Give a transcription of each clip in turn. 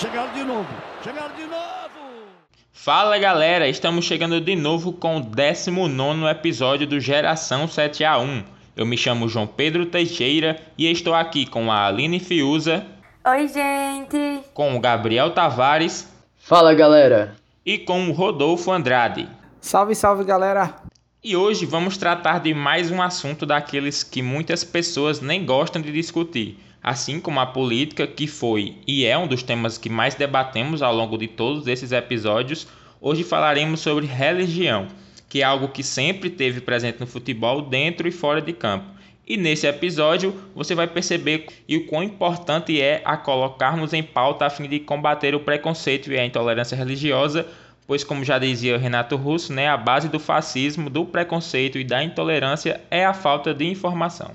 Chegaram de novo. Chegaram de novo. Fala galera, estamos chegando de novo com o 19 episódio do Geração 7A1. Eu me chamo João Pedro Teixeira e estou aqui com a Aline Fiuza. Oi, gente! Com o Gabriel Tavares. Fala galera! E com o Rodolfo Andrade. Salve, salve galera! E hoje vamos tratar de mais um assunto daqueles que muitas pessoas nem gostam de discutir assim como a política, que foi e é um dos temas que mais debatemos ao longo de todos esses episódios, hoje falaremos sobre religião, que é algo que sempre teve presente no futebol dentro e fora de campo. E nesse episódio você vai perceber e o quão importante é a colocarmos em pauta a fim de combater o preconceito e a intolerância religiosa, pois como já dizia Renato Russo, né, a base do fascismo, do preconceito e da intolerância é a falta de informação.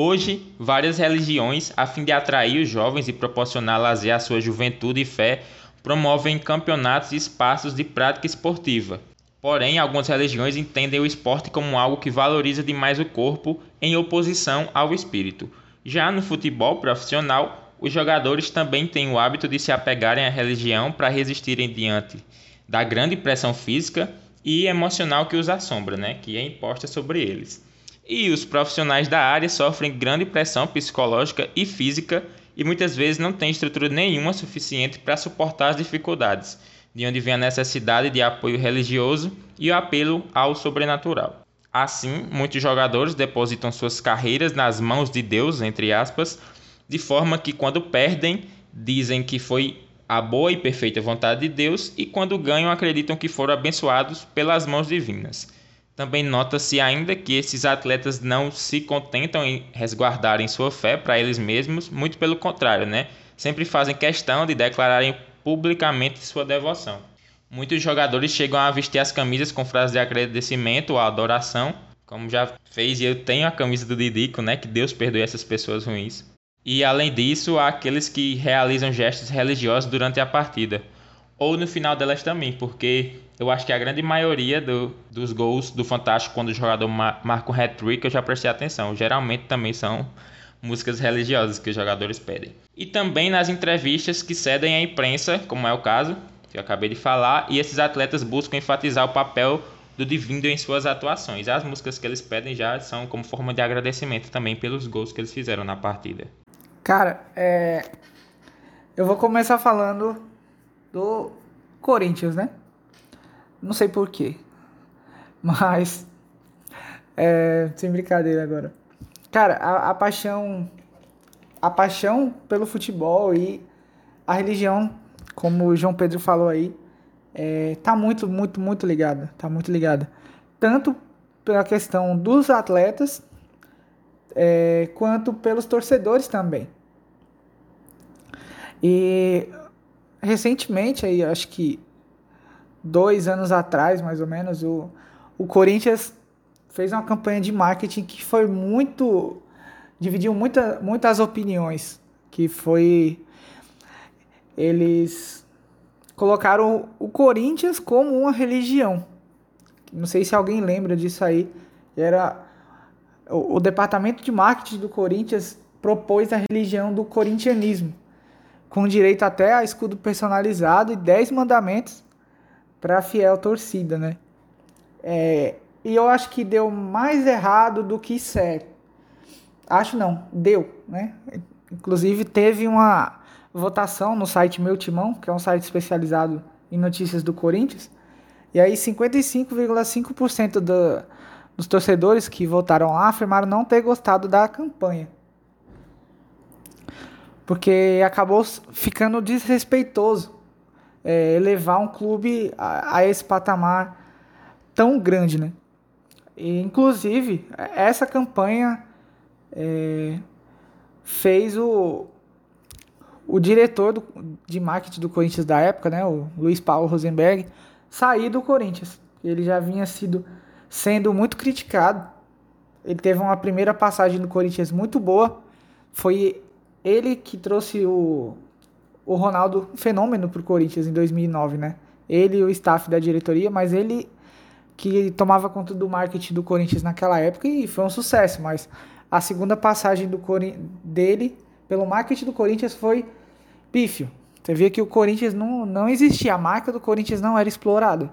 Hoje, várias religiões, a fim de atrair os jovens e proporcionar lazer à sua juventude e fé, promovem campeonatos e espaços de prática esportiva. Porém, algumas religiões entendem o esporte como algo que valoriza demais o corpo em oposição ao espírito. Já no futebol profissional, os jogadores também têm o hábito de se apegarem à religião para resistirem diante da grande pressão física e emocional que os assombra, né, que é imposta sobre eles. E os profissionais da área sofrem grande pressão psicológica e física e muitas vezes não têm estrutura nenhuma suficiente para suportar as dificuldades, de onde vem a necessidade de apoio religioso e o apelo ao sobrenatural. Assim, muitos jogadores depositam suas carreiras nas mãos de Deus, entre aspas, de forma que quando perdem, dizem que foi a boa e perfeita vontade de Deus e quando ganham acreditam que foram abençoados pelas mãos divinas. Também nota-se ainda que esses atletas não se contentam em resguardarem sua fé para eles mesmos, muito pelo contrário, né? Sempre fazem questão de declararem publicamente sua devoção. Muitos jogadores chegam a vestir as camisas com frases de agradecimento ou adoração, como já fez e eu tenho a camisa do Didico, né? Que Deus perdoe essas pessoas ruins. E além disso, há aqueles que realizam gestos religiosos durante a partida, ou no final delas também, porque eu acho que a grande maioria do, dos gols do Fantástico, quando o jogador marca um hat-trick, eu já prestei atenção. Geralmente também são músicas religiosas que os jogadores pedem. E também nas entrevistas que cedem à imprensa, como é o caso, que eu acabei de falar, e esses atletas buscam enfatizar o papel do divino em suas atuações. As músicas que eles pedem já são como forma de agradecimento também pelos gols que eles fizeram na partida. Cara, é... eu vou começar falando do Corinthians, né? Não sei porquê. Mas. É, sem brincadeira agora. Cara, a, a paixão. A paixão pelo futebol e a religião, como o João Pedro falou aí, é, tá muito, muito, muito ligada. Tá muito ligada. Tanto pela questão dos atletas, é, quanto pelos torcedores também. E recentemente, aí, acho que dois anos atrás, mais ou menos, o, o Corinthians fez uma campanha de marketing que foi muito. dividiu muita, muitas opiniões. Que foi. Eles colocaram o Corinthians como uma religião. Não sei se alguém lembra disso aí. Era. O, o departamento de marketing do Corinthians propôs a religião do corintianismo, com direito até a escudo personalizado e 10 mandamentos para a fiel torcida, né? É, e eu acho que deu mais errado do que certo. Acho não, deu, né? Inclusive teve uma votação no site Meu Timão, que é um site especializado em notícias do Corinthians, e aí 55,5% do, dos torcedores que votaram lá afirmaram não ter gostado da campanha. Porque acabou ficando desrespeitoso é, elevar um clube a, a, esse patamar tão grande, né? E, inclusive, essa campanha é, fez o, o diretor do, de marketing do Corinthians da época, né, o Luiz Paulo Rosenberg, sair do Corinthians. Ele já vinha sido sendo muito criticado. Ele teve uma primeira passagem no Corinthians muito boa. Foi ele que trouxe o, o Ronaldo fenômeno para o Corinthians em 2009, né? Ele e o staff da diretoria, mas ele que tomava conta do marketing do Corinthians naquela época e foi um sucesso, mas a segunda passagem do dele pelo marketing do Corinthians foi pífio. Você via que o Corinthians não, não existia, a marca do Corinthians não era explorada.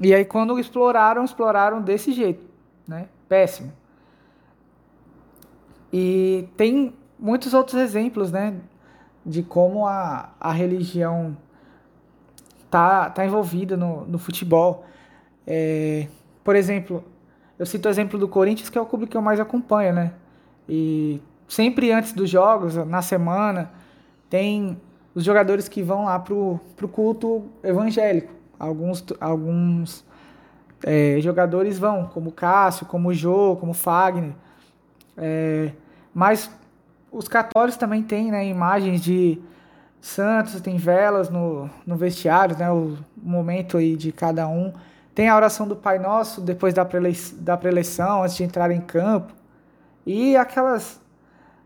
E aí quando exploraram, exploraram desse jeito, né? Péssimo. E tem muitos outros exemplos, né? De como a, a religião tá, tá envolvida no, no futebol. É, por exemplo, eu cito o exemplo do Corinthians, que é o clube que eu mais acompanho, né? E sempre antes dos jogos, na semana, tem os jogadores que vão lá pro, pro culto evangélico. Alguns, alguns é, jogadores vão, como Cássio, como Jô, como Fagner. É, mas os católicos também têm né, imagens de santos, tem velas no, no vestiário, né, o momento aí de cada um. Tem a oração do Pai Nosso depois da, prele da preleção, antes de entrar em campo. E aquelas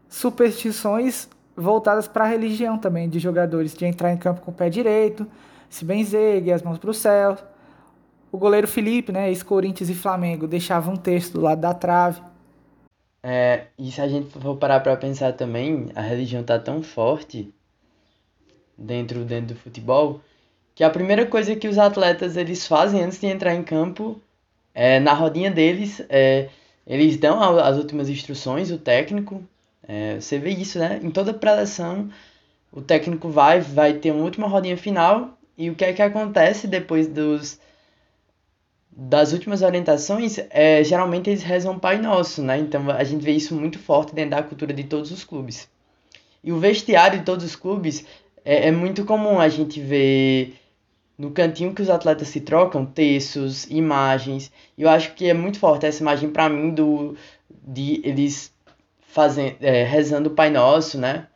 superstições voltadas para a religião também, de jogadores, de entrar em campo com o pé direito, se benzer, as mãos para o céu. O goleiro Felipe, né, ex-Corinthians e Flamengo, deixava um texto do lado da trave. É, e se a gente for parar para pensar também, a religião tá tão forte dentro, dentro do futebol que a primeira coisa que os atletas eles fazem antes de entrar em campo é na rodinha deles é, eles dão as últimas instruções o técnico é, você vê isso né? Em toda preleção o técnico vai vai ter uma última rodinha final e o que é que acontece depois dos das últimas orientações, é, geralmente eles rezam Pai Nosso, né? Então a gente vê isso muito forte dentro da cultura de todos os clubes. E o vestiário de todos os clubes é, é muito comum a gente ver no cantinho que os atletas se trocam textos, imagens. Eu acho que é muito forte essa imagem para mim do de eles fazendo é, rezando o Pai Nosso, né?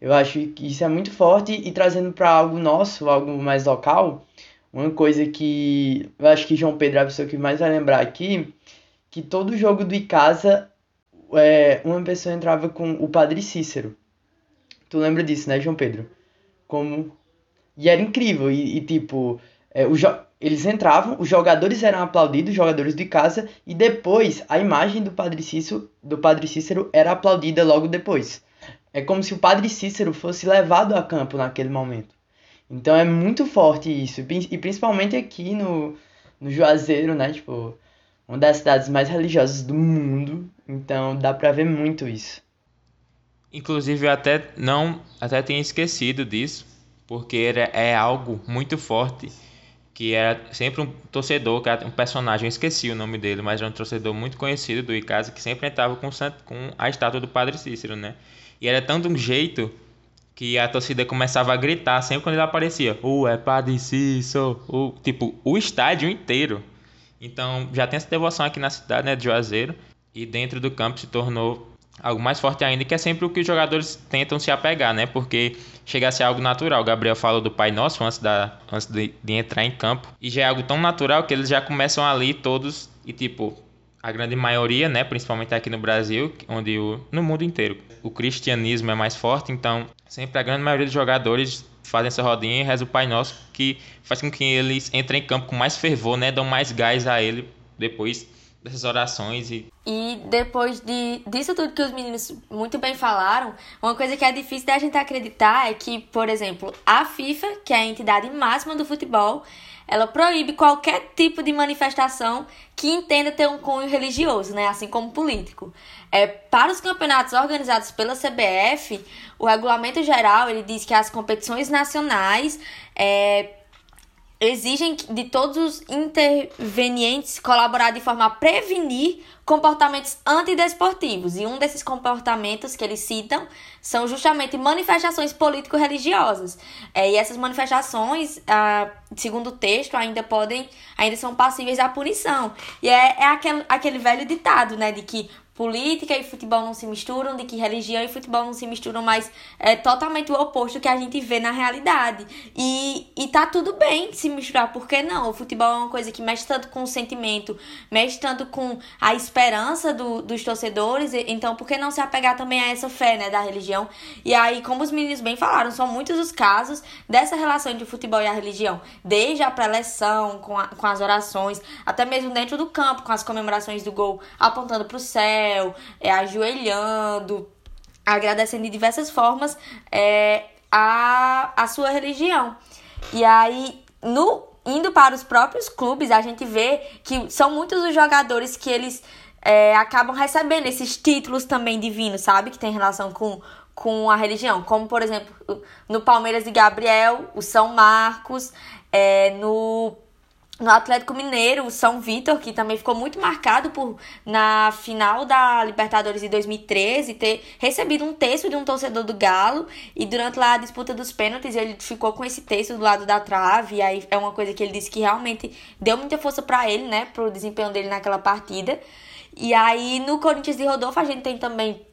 Eu acho que isso é muito forte e trazendo para algo nosso, algo mais local uma coisa que eu acho que João Pedro é a pessoa que mais vai lembrar aqui, que todo jogo do Icasa, é, uma pessoa entrava com o Padre Cícero. Tu lembra disso, né, João Pedro? Como... E era incrível, e, e tipo, é, o jo... eles entravam, os jogadores eram aplaudidos, os jogadores de casa, e depois a imagem do Padre Cícero, do Padre Cícero era aplaudida logo depois. É como se o Padre Cícero fosse levado a campo naquele momento. Então é muito forte isso. E principalmente aqui no, no Juazeiro, né? Tipo, uma das cidades mais religiosas do mundo. Então dá pra ver muito isso. Inclusive eu até não até tinha esquecido disso, porque era, é algo muito forte que era sempre um torcedor, um personagem, eu esqueci o nome dele, mas era um torcedor muito conhecido do Icasa que sempre entrava com, com a estátua do Padre Cícero, né? E era tanto um jeito que a torcida começava a gritar sempre quando ele aparecia. Uh, é Padre. Uh, tipo, o estádio inteiro. Então, já tem essa devoção aqui na cidade, né, de Juazeiro. E dentro do campo se tornou algo mais forte ainda, que é sempre o que os jogadores tentam se apegar, né? Porque chega a ser algo natural. O Gabriel falou do Pai Nosso antes, da, antes de, de entrar em campo. E já é algo tão natural que eles já começam ali todos e, tipo, a grande maioria, né, principalmente aqui no Brasil, onde o, no mundo inteiro o cristianismo é mais forte, então sempre a grande maioria dos jogadores fazem essa rodinha e reza o Pai Nosso, que faz com que eles entrem em campo com mais fervor, né, dão mais gás a ele depois dessas orações e e depois de, disso tudo que os meninos muito bem falaram, uma coisa que é difícil da gente acreditar é que, por exemplo, a FIFA, que é a entidade máxima do futebol, ela proíbe qualquer tipo de manifestação que entenda ter um cunho religioso, né? assim como político. É, para os campeonatos organizados pela CBF, o regulamento geral ele diz que as competições nacionais é, exigem de todos os intervenientes colaborar de forma a prevenir comportamentos antidesportivos. E um desses comportamentos que eles citam são justamente manifestações político-religiosas. É, e essas manifestações, ah, segundo o texto, ainda podem, ainda são passíveis à punição. E é, é aquele, aquele velho ditado, né, de que política e futebol não se misturam, de que religião e futebol não se misturam, mas é totalmente o oposto que a gente vê na realidade. E, e tá tudo bem se misturar, por que não? O futebol é uma coisa que mexe tanto com o sentimento, mexe tanto com a esperança do, dos torcedores, então por que não se apegar também a essa fé, né, da religião? E aí, como os meninos bem falaram, são muitos os casos dessa relação entre o futebol e a religião, desde a preleção, com, com as orações, até mesmo dentro do campo, com as comemorações do gol apontando para o céu, é, ajoelhando, agradecendo de diversas formas é, a, a sua religião. E aí, no, indo para os próprios clubes, a gente vê que são muitos os jogadores que eles é, acabam recebendo esses títulos também divinos, sabe? Que tem relação com, com a religião. Como, por exemplo, no Palmeiras de Gabriel, o São Marcos, é, no no Atlético Mineiro, o São Vitor, que também ficou muito marcado por, na final da Libertadores de 2013, ter recebido um texto de um torcedor do Galo e durante lá a disputa dos pênaltis ele ficou com esse texto do lado da trave, e aí é uma coisa que ele disse que realmente deu muita força para ele, né, pro desempenho dele naquela partida. E aí no Corinthians de Rodolfo a gente tem também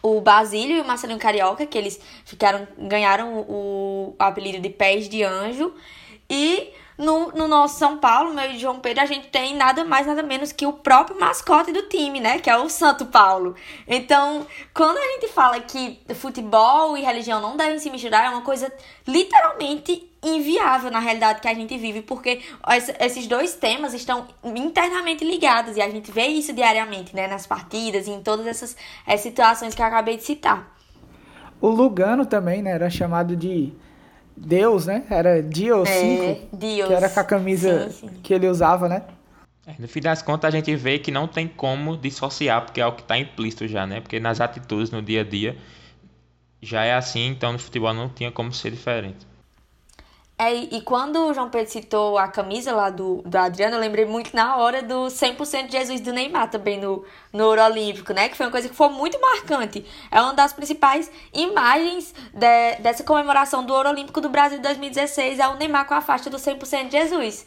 o Basílio e o Marcelinho Carioca, que eles ficaram ganharam o, o apelido de Pés de Anjo, e no, no nosso São Paulo, meu e João Pedro, a gente tem nada mais, nada menos que o próprio mascote do time, né? Que é o Santo Paulo. Então, quando a gente fala que futebol e religião não devem se misturar, é uma coisa literalmente inviável na realidade que a gente vive, porque esses dois temas estão internamente ligados e a gente vê isso diariamente, né? Nas partidas e em todas essas, situações que eu acabei de citar. O Lugano também, né? Era chamado de Deus, né? Era Dio 5, é, que era com a camisa sim, sim. que ele usava, né? É, no fim das contas, a gente vê que não tem como dissociar, porque é o que está implícito já, né? Porque nas atitudes, no dia a dia, já é assim, então no futebol não tinha como ser diferente. É, e quando o João Pedro citou a camisa lá do, do Adriano, eu lembrei muito na hora do 100% de Jesus do Neymar também no, no Ouro Olímpico, né? Que foi uma coisa que foi muito marcante. É uma das principais imagens de, dessa comemoração do Ouro Olímpico do Brasil de 2016, é o Neymar com a faixa do 100% de Jesus.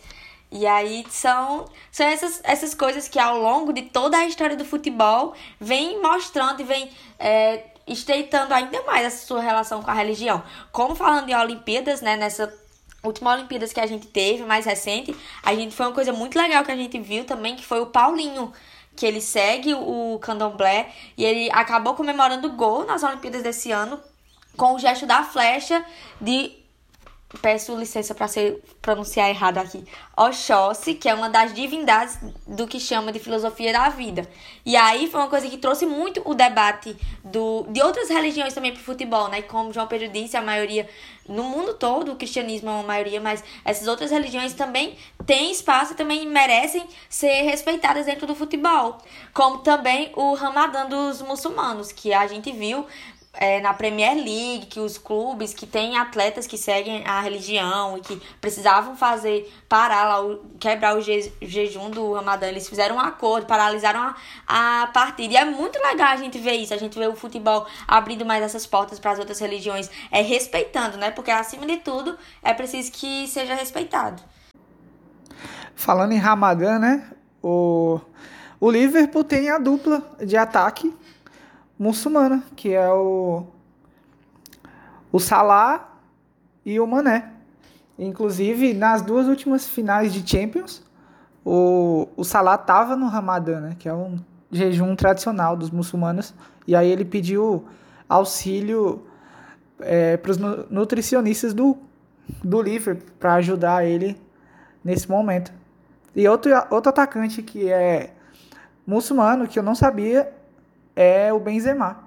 E aí são, são essas, essas coisas que ao longo de toda a história do futebol vem mostrando e vem é, estreitando ainda mais essa sua relação com a religião. Como falando em Olimpíadas, né, nessa última Olimpíadas que a gente teve, mais recente, a gente foi uma coisa muito legal que a gente viu também, que foi o Paulinho, que ele segue o candomblé e ele acabou comemorando o gol nas Olimpíadas desse ano com o gesto da flecha de peço licença para ser pronunciar errado aqui. Oxóssi, que é uma das divindades do que chama de filosofia da vida. E aí foi uma coisa que trouxe muito o debate do, de outras religiões também para o futebol, né? Como João Pedro disse, a maioria no mundo todo, o cristianismo é uma maioria, mas essas outras religiões também têm espaço e também merecem ser respeitadas dentro do futebol. Como também o Ramadã dos muçulmanos, que a gente viu é, na Premier League, que os clubes que têm atletas que seguem a religião e que precisavam fazer, parar lá, quebrar o je, jejum do Ramadã, eles fizeram um acordo, paralisaram a, a partida. E é muito legal a gente ver isso, a gente vê o futebol abrindo mais essas portas para as outras religiões, é respeitando, né? Porque acima de tudo é preciso que seja respeitado. Falando em Ramadã, né? O, o Liverpool tem a dupla de ataque muçulmana, que é o o Salah e o Mané. Inclusive, nas duas últimas finais de Champions, o, o Salah tava no Ramadã, né, que é um jejum tradicional dos muçulmanos, e aí ele pediu auxílio é, para os nutricionistas do, do Liverpool para ajudar ele nesse momento. E outro, outro atacante que é muçulmano, que eu não sabia, é o Benzema.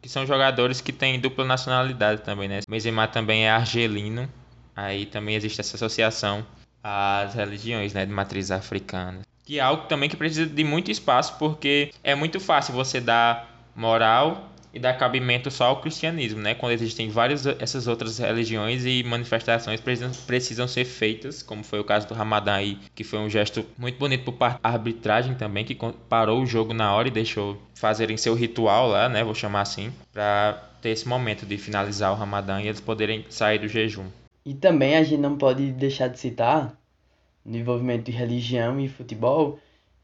Que são jogadores que têm dupla nacionalidade também, né? Benzema também é argelino. Aí também existe essa associação às religiões, né, de matriz africana. Que é algo também que precisa de muito espaço, porque é muito fácil você dar moral e dar cabimento só ao cristianismo, né? Quando existem várias essas outras religiões e manifestações precisam, ser feitas, como foi o caso do Ramadã aí, que foi um gesto muito bonito por parte da arbitragem também, que parou o jogo na hora e deixou fazerem seu ritual lá, né? Vou chamar assim, para ter esse momento de finalizar o Ramadã e eles poderem sair do jejum. E também a gente não pode deixar de citar no envolvimento de religião e futebol,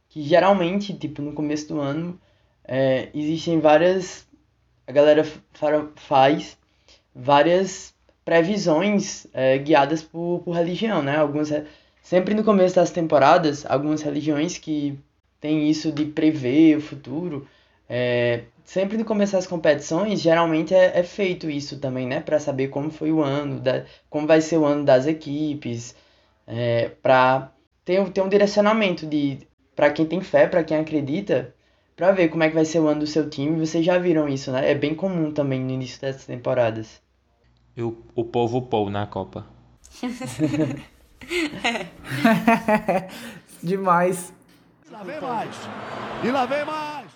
que geralmente, tipo, no começo do ano, é, existem várias a galera faz várias previsões é, guiadas por, por religião, né? Algumas, sempre no começo das temporadas, algumas religiões que têm isso de prever o futuro, é, sempre no começo das competições, geralmente é, é feito isso também, né? Para saber como foi o ano, da, como vai ser o ano das equipes, é, para ter, ter um direcionamento de para quem tem fé, para quem acredita, pra ver como é que vai ser o ano do seu time. Vocês já viram isso, né? É bem comum também no início dessas temporadas. E o, o povo pou na Copa. Demais. E lá vem mais. E lá vem mais.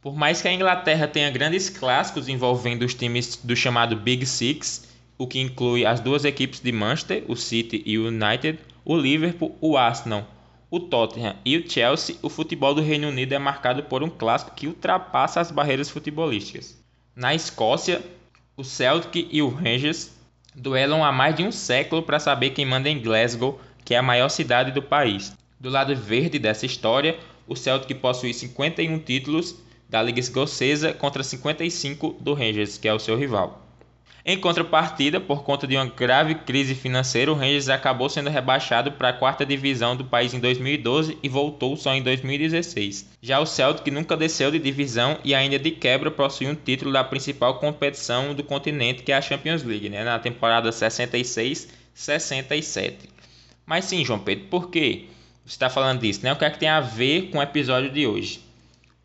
Por mais que a Inglaterra tenha grandes clássicos envolvendo os times do chamado Big Six, o que inclui as duas equipes de Manchester, o City e o United, o Liverpool, o Arsenal, o Tottenham e o Chelsea, o futebol do Reino Unido é marcado por um clássico que ultrapassa as barreiras futebolísticas. Na Escócia, o Celtic e o Rangers duelam há mais de um século para saber quem manda em Glasgow, que é a maior cidade do país. Do lado verde dessa história, o Celtic possui 51 títulos da Liga Escocesa contra 55 do Rangers, que é o seu rival. Em contrapartida, por conta de uma grave crise financeira, o Rangers acabou sendo rebaixado para a quarta divisão do país em 2012 e voltou só em 2016. Já o Celtic nunca desceu de divisão e ainda de quebra possui um título da principal competição do continente, que é a Champions League, né, na temporada 66-67. Mas sim, João Pedro, por que você está falando disso? Né? O que é que tem a ver com o episódio de hoje?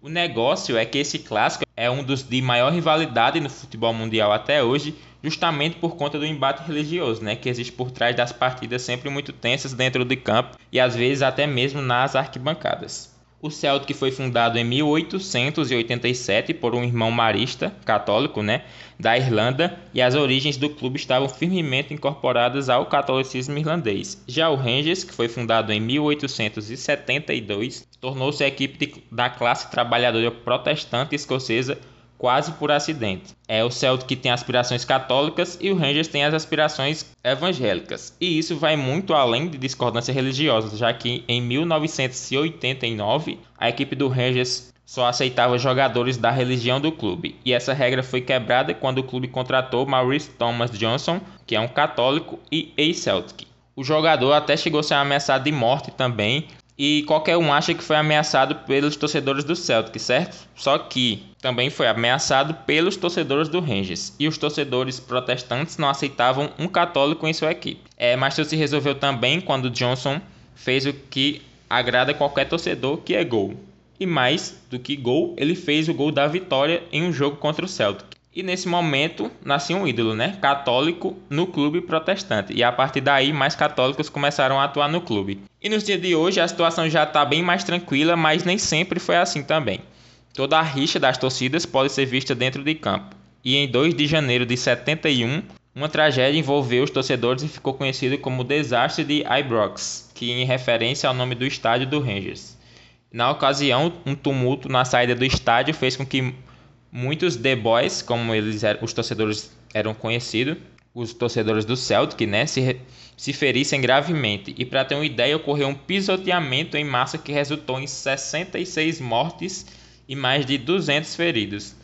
O negócio é que esse clássico é um dos de maior rivalidade no futebol mundial até hoje, justamente por conta do embate religioso, né, que existe por trás das partidas sempre muito tensas dentro de campo e às vezes até mesmo nas arquibancadas. O Celtic foi fundado em 1887 por um irmão marista, católico, né, da Irlanda, e as origens do clube estavam firmemente incorporadas ao catolicismo irlandês. Já o Rangers, que foi fundado em 1872, tornou-se a equipe de, da classe trabalhadora protestante escocesa quase por acidente. É o Celtic que tem aspirações católicas e o Rangers tem as aspirações evangélicas. E isso vai muito além de discordância religiosa, já que em 1989 a equipe do Rangers só aceitava jogadores da religião do clube, e essa regra foi quebrada quando o clube contratou Maurice Thomas Johnson, que é um católico e ex-Celtic. O jogador até chegou a ser ameaçado de morte também e qualquer um acha que foi ameaçado pelos torcedores do Celtic, certo? Só que também foi ameaçado pelos torcedores do Rangers e os torcedores protestantes não aceitavam um católico em sua equipe. É, mas isso se resolveu também quando Johnson fez o que agrada qualquer torcedor, que é gol. E mais do que gol, ele fez o gol da vitória em um jogo contra o Celtic. E nesse momento nascia um ídolo, né? Católico no clube protestante. E a partir daí, mais católicos começaram a atuar no clube. E nos dias de hoje, a situação já está bem mais tranquila, mas nem sempre foi assim também. Toda a rixa das torcidas pode ser vista dentro de campo. E em 2 de janeiro de 71, uma tragédia envolveu os torcedores e ficou conhecido como o Desastre de Ibrox, que em referência ao nome do estádio do Rangers. Na ocasião, um tumulto na saída do estádio fez com que muitos The Boys, como eles eram, os torcedores eram conhecidos, os torcedores do Celtic, né, se, se ferissem gravemente. E para ter uma ideia, ocorreu um pisoteamento em massa que resultou em 66 mortes e mais de 200 feridos.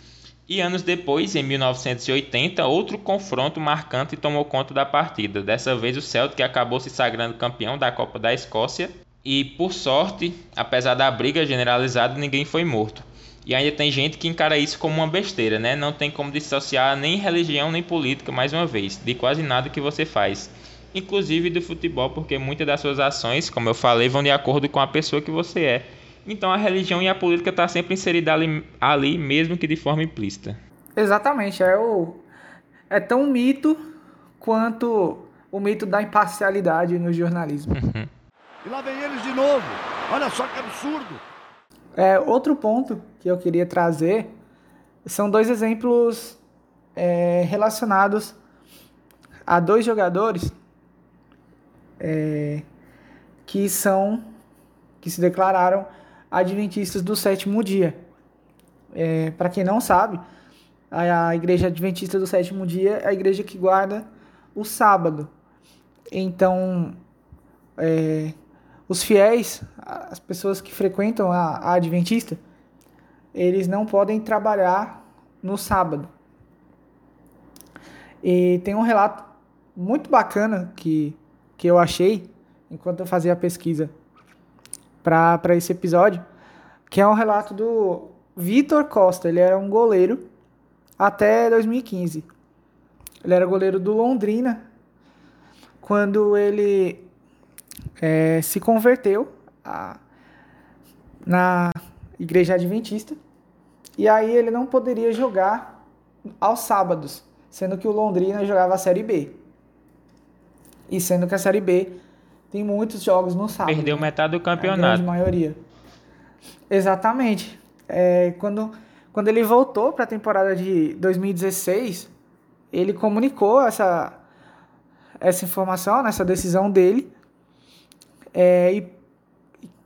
E anos depois, em 1980, outro confronto marcante tomou conta da partida. Dessa vez, o Celtic acabou se sagrando campeão da Copa da Escócia. E por sorte, apesar da briga generalizada, ninguém foi morto. E ainda tem gente que encara isso como uma besteira, né? Não tem como dissociar nem religião nem política, mais uma vez, de quase nada que você faz. Inclusive do futebol, porque muitas das suas ações, como eu falei, vão de acordo com a pessoa que você é. Então a religião e a política estão tá sempre inserida ali, ali, mesmo que de forma implícita. Exatamente, é o é tão mito quanto o mito da imparcialidade no jornalismo. Uhum. E lá vem eles de novo. Olha só que absurdo. É, outro ponto que eu queria trazer são dois exemplos é, relacionados a dois jogadores é, que são que se declararam adventistas do sétimo dia. É, Para quem não sabe, a, a igreja adventista do sétimo dia é a igreja que guarda o sábado. Então, é, os fiéis, as pessoas que frequentam a, a Adventista, eles não podem trabalhar no sábado. E tem um relato muito bacana que, que eu achei enquanto eu fazia a pesquisa para esse episódio, que é um relato do Vitor Costa. Ele era um goleiro até 2015. Ele era goleiro do Londrina. Quando ele é, se converteu a, na igreja adventista E aí ele não poderia jogar aos sábados, sendo que o Londrina jogava a Série B. E sendo que a Série B tem muitos jogos no sábado. Perdeu metade do A campeonato. maioria. Exatamente. É, quando, quando ele voltou para a temporada de 2016, ele comunicou essa, essa informação, essa decisão dele, é, e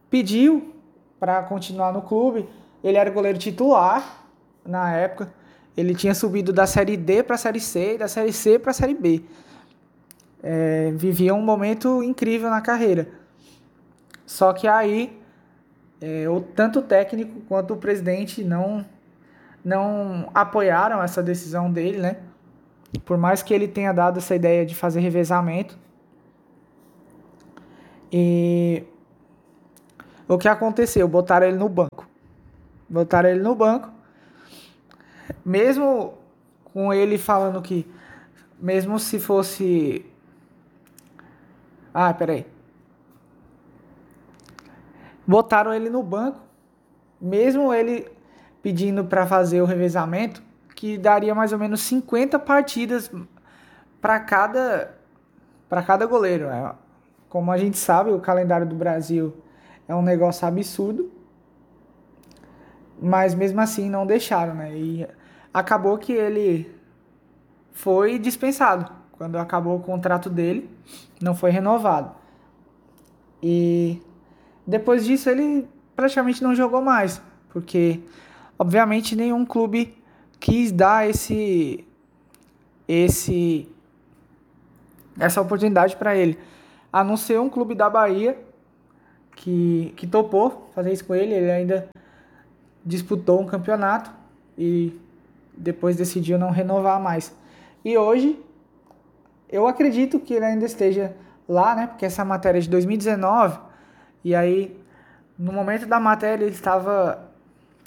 pediu para continuar no clube. Ele era goleiro titular na época. Ele tinha subido da Série D para a Série C e da Série C para a Série B. É, vivia um momento incrível na carreira. Só que aí, é, o, tanto o técnico quanto o presidente não, não apoiaram essa decisão dele, né? Por mais que ele tenha dado essa ideia de fazer revezamento. E o que aconteceu? Botaram ele no banco. Botaram ele no banco. Mesmo com ele falando que, mesmo se fosse. Ah, peraí. Botaram ele no banco, mesmo ele pedindo para fazer o revezamento, que daria mais ou menos 50 partidas para cada para cada goleiro. Como a gente sabe, o calendário do Brasil é um negócio absurdo. Mas mesmo assim não deixaram, né? E acabou que ele foi dispensado. Quando acabou o contrato dele, não foi renovado. E depois disso ele praticamente não jogou mais, porque obviamente nenhum clube quis dar esse esse essa oportunidade para ele, a não ser um clube da Bahia que que topou fazer isso com ele, ele ainda disputou um campeonato e depois decidiu não renovar mais. E hoje eu acredito que ele ainda esteja lá, né? Porque essa matéria é de 2019 e aí no momento da matéria ele estava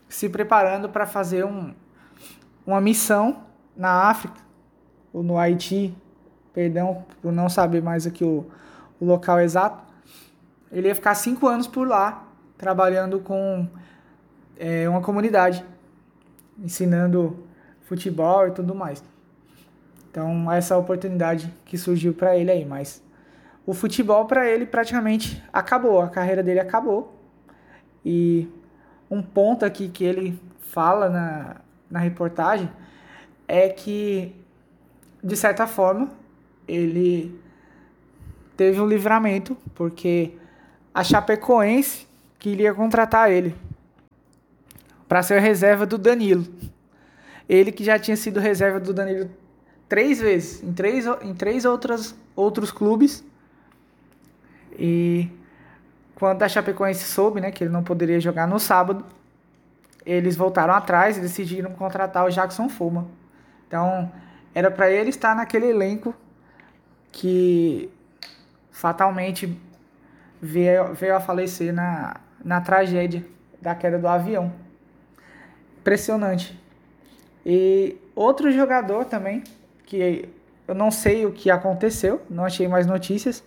se preparando para fazer um, uma missão na África ou no Haiti, perdão por não saber mais aqui o, o local exato. Ele ia ficar cinco anos por lá trabalhando com é, uma comunidade, ensinando futebol e tudo mais. Então, essa oportunidade que surgiu para ele aí, mas o futebol para ele praticamente acabou, a carreira dele acabou. E um ponto aqui que ele fala na, na reportagem é que, de certa forma, ele teve um livramento, porque a Chapecoense queria contratar ele para ser reserva do Danilo. Ele que já tinha sido reserva do Danilo três vezes, em três, em três outras, outros clubes. E quando a Chapecoense soube né, que ele não poderia jogar no sábado, eles voltaram atrás e decidiram contratar o Jackson Fuma. Então, era para ele estar naquele elenco que fatalmente veio, veio a falecer na, na tragédia da queda do avião. Impressionante. E outro jogador também, que eu não sei o que aconteceu, não achei mais notícias,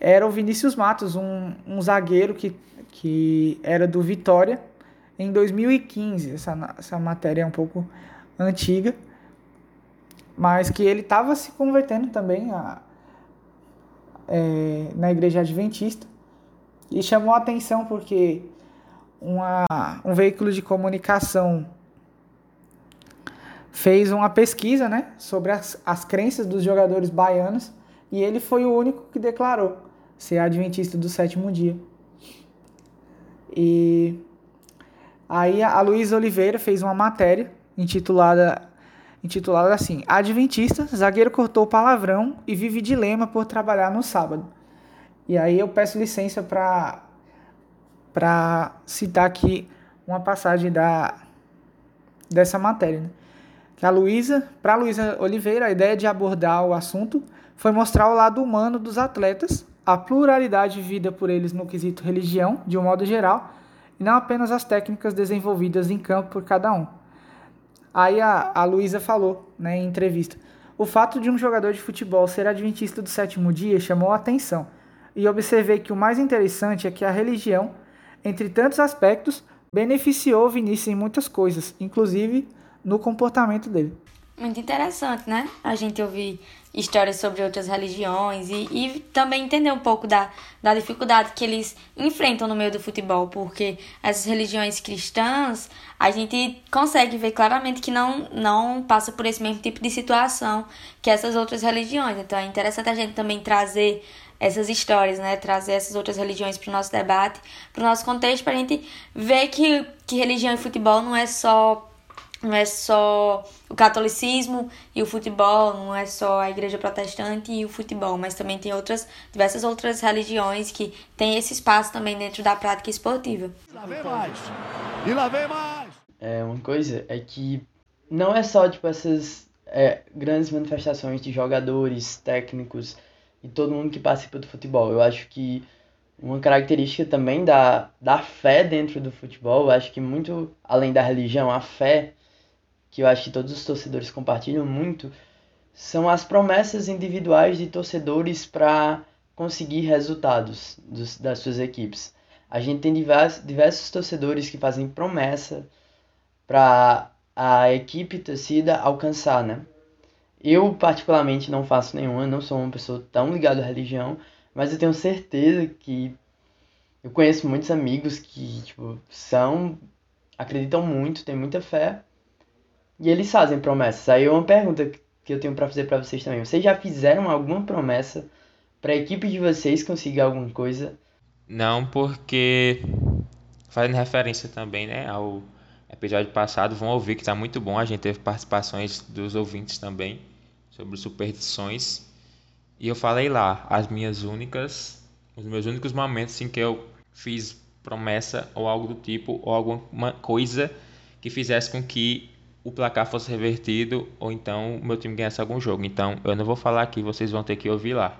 era o Vinícius Matos, um, um zagueiro que, que era do Vitória em 2015. Essa, essa matéria é um pouco antiga, mas que ele estava se convertendo também a, é, na igreja adventista e chamou a atenção porque uma, um veículo de comunicação fez uma pesquisa né, sobre as, as crenças dos jogadores baianos e ele foi o único que declarou ser adventista do sétimo dia. E aí a Luísa Oliveira fez uma matéria intitulada intitulada assim: Adventista, zagueiro cortou palavrão e vive dilema por trabalhar no sábado. E aí eu peço licença para para citar aqui uma passagem da dessa matéria, né? Que a Luísa, para Luísa Oliveira, a ideia de abordar o assunto foi mostrar o lado humano dos atletas, a pluralidade vivida por eles no quesito religião, de um modo geral, e não apenas as técnicas desenvolvidas em campo por cada um. Aí a, a Luísa falou, né, em entrevista, o fato de um jogador de futebol ser adventista do sétimo dia chamou a atenção, e observei que o mais interessante é que a religião, entre tantos aspectos, beneficiou Vinícius em muitas coisas, inclusive no comportamento dele. Muito interessante, né? A gente ouvir histórias sobre outras religiões e, e também entender um pouco da, da dificuldade que eles enfrentam no meio do futebol, porque essas religiões cristãs, a gente consegue ver claramente que não, não passa por esse mesmo tipo de situação que essas outras religiões. Então é interessante a gente também trazer essas histórias, né? Trazer essas outras religiões para o nosso debate, para o nosso contexto, para a gente ver que, que religião e futebol não é só não é só o catolicismo e o futebol, não é só a igreja protestante e o futebol, mas também tem outras diversas outras religiões que têm esse espaço também dentro da prática esportiva. E lá vem mais. E lá vem mais. É, uma coisa é que não é só tipo essas é, grandes manifestações de jogadores, técnicos e todo mundo que participa do futebol. Eu acho que uma característica também da, da fé dentro do futebol, eu acho que muito além da religião, a fé que eu acho que todos os torcedores compartilham muito, são as promessas individuais de torcedores para conseguir resultados dos, das suas equipes. A gente tem diversos, diversos torcedores que fazem promessa para a equipe torcida alcançar, né? Eu, particularmente, não faço nenhuma, não sou uma pessoa tão ligada à religião, mas eu tenho certeza que eu conheço muitos amigos que, tipo, são, acreditam muito, têm muita fé, e eles fazem promessas. Aí uma pergunta que eu tenho para fazer para vocês também. Vocês já fizeram alguma promessa para a equipe de vocês conseguir alguma coisa? Não, porque fazendo referência também, né, ao episódio passado, vão ouvir que está muito bom. A gente teve participações dos ouvintes também sobre superstições. E eu falei lá as minhas únicas, os meus únicos momentos em que eu fiz promessa ou algo do tipo, ou alguma coisa que fizesse com que o placar fosse revertido ou então o meu time ganhasse algum jogo. Então eu não vou falar aqui, vocês vão ter que ouvir lá.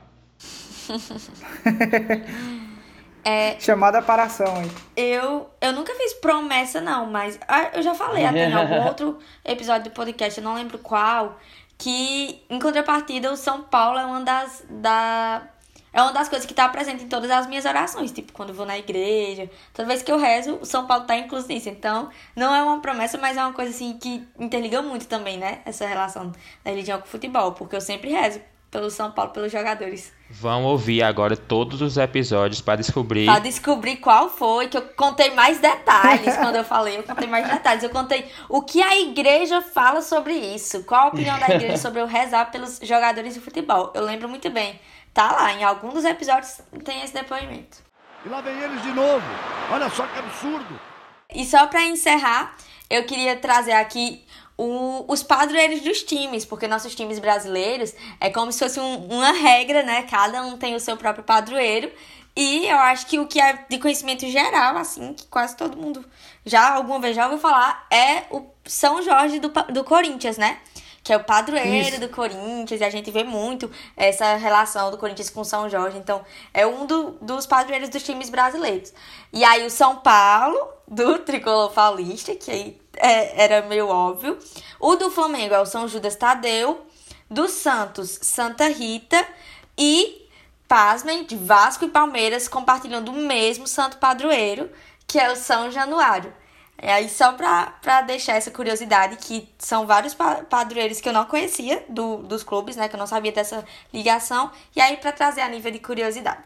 é, Chamada para ação, hein? Eu, eu nunca fiz promessa, não, mas ah, eu já falei até em algum outro episódio do podcast, eu não lembro qual, que em contrapartida o São Paulo é uma das, da, é uma das coisas que está presente em todas as minhas orações. Tipo, quando vou na igreja, toda vez que eu rezo, o São Paulo está incluso nisso. Então, não é uma promessa, mas é uma coisa assim que interliga muito também, né? Essa relação da religião com o futebol. Porque eu sempre rezo pelo São Paulo, pelos jogadores. Vão ouvir agora todos os episódios para descobrir. Para descobrir qual foi, que eu contei mais detalhes quando eu falei. Eu contei mais detalhes. Eu contei o que a igreja fala sobre isso. Qual a opinião da igreja sobre eu rezar pelos jogadores de futebol. Eu lembro muito bem Tá lá, em algum dos episódios tem esse depoimento. E lá vem eles de novo. Olha só que absurdo. E só para encerrar, eu queria trazer aqui o, os padroeiros dos times, porque nossos times brasileiros é como se fosse um, uma regra, né? Cada um tem o seu próprio padroeiro. E eu acho que o que é de conhecimento geral, assim, que quase todo mundo já alguma vez já ouviu falar, é o São Jorge do, do Corinthians, né? Que é o padroeiro Isso. do Corinthians, e a gente vê muito essa relação do Corinthians com São Jorge. Então, é um do, dos padroeiros dos times brasileiros. E aí, o São Paulo, do tricolor paulista, que aí é, era meio óbvio. O do Flamengo é o São Judas Tadeu. Do Santos, Santa Rita. E, pasmem, de Vasco e Palmeiras compartilham do mesmo santo padroeiro, que é o São Januário. É aí só pra, pra deixar essa curiosidade, que são vários padroeiros que eu não conhecia do, dos clubes, né? Que eu não sabia dessa ligação. E aí pra trazer a nível de curiosidade.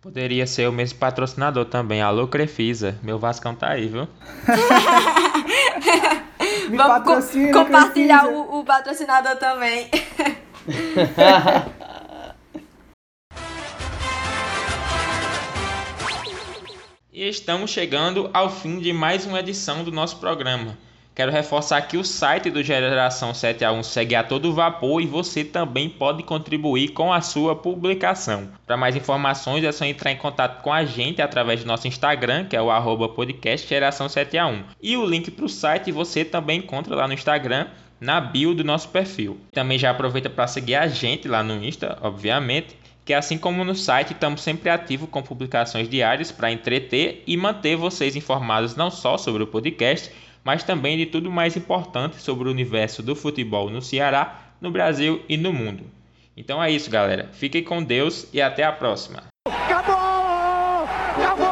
Poderia ser o mesmo patrocinador também. Alô, Crefisa. Meu Vascão tá aí, viu? Vamos co compartilhar o, o patrocinador também. estamos chegando ao fim de mais uma edição do nosso programa. Quero reforçar que o site do Geração 7 a 1 segue a todo vapor e você também pode contribuir com a sua publicação. Para mais informações é só entrar em contato com a gente através do nosso Instagram, que é o arroba podcast Geração 7 a 1. E o link para o site você também encontra lá no Instagram, na bio do nosso perfil. Também já aproveita para seguir a gente lá no Insta, obviamente que assim como no site, estamos sempre ativos com publicações diárias para entreter e manter vocês informados não só sobre o podcast, mas também de tudo mais importante sobre o universo do futebol no Ceará, no Brasil e no mundo. Então é isso, galera. Fiquem com Deus e até a próxima. Acabou! Acabou!